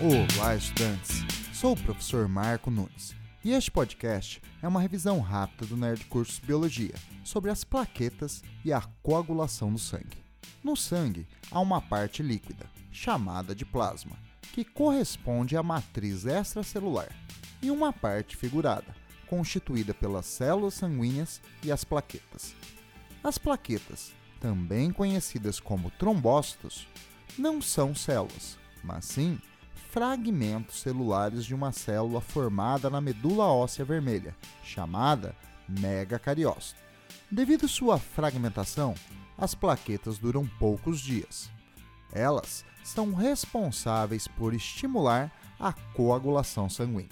Olá, estudantes! Sou o professor Marco Nunes e este podcast é uma revisão rápida do Nerd Cursos Biologia sobre as plaquetas e a coagulação do sangue. No sangue há uma parte líquida, chamada de plasma, que corresponde à matriz extracelular, e uma parte figurada, constituída pelas células sanguíneas e as plaquetas. As plaquetas, também conhecidas como trombócitos, não são células, mas sim fragmentos celulares de uma célula formada na medula óssea vermelha, chamada megacariócito. Devido sua fragmentação, as plaquetas duram poucos dias. Elas são responsáveis por estimular a coagulação sanguínea.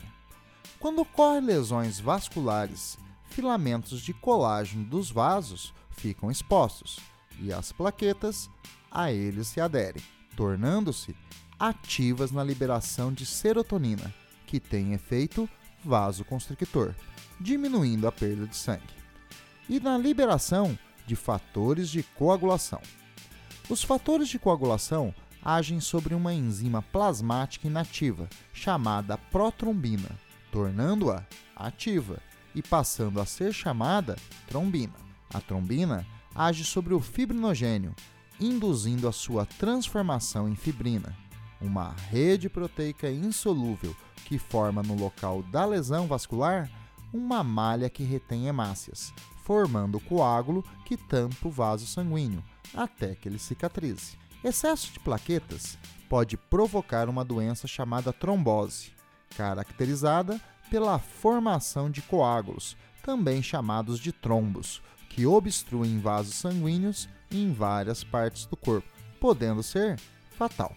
Quando ocorrem lesões vasculares, filamentos de colágeno dos vasos ficam expostos e as plaquetas a eles se aderem, tornando-se ativas na liberação de serotonina, que tem efeito vasoconstrictor, diminuindo a perda de sangue, e na liberação de fatores de coagulação. Os fatores de coagulação agem sobre uma enzima plasmática inativa chamada protrombina, tornando-a ativa e passando a ser chamada trombina. A trombina age sobre o fibrinogênio, induzindo a sua transformação em fibrina uma rede proteica insolúvel que forma no local da lesão vascular uma malha que retém hemácias, formando o coágulo que tampa o vaso sanguíneo até que ele cicatrize. Excesso de plaquetas pode provocar uma doença chamada trombose, caracterizada pela formação de coágulos, também chamados de trombos, que obstruem vasos sanguíneos em várias partes do corpo, podendo ser fatal.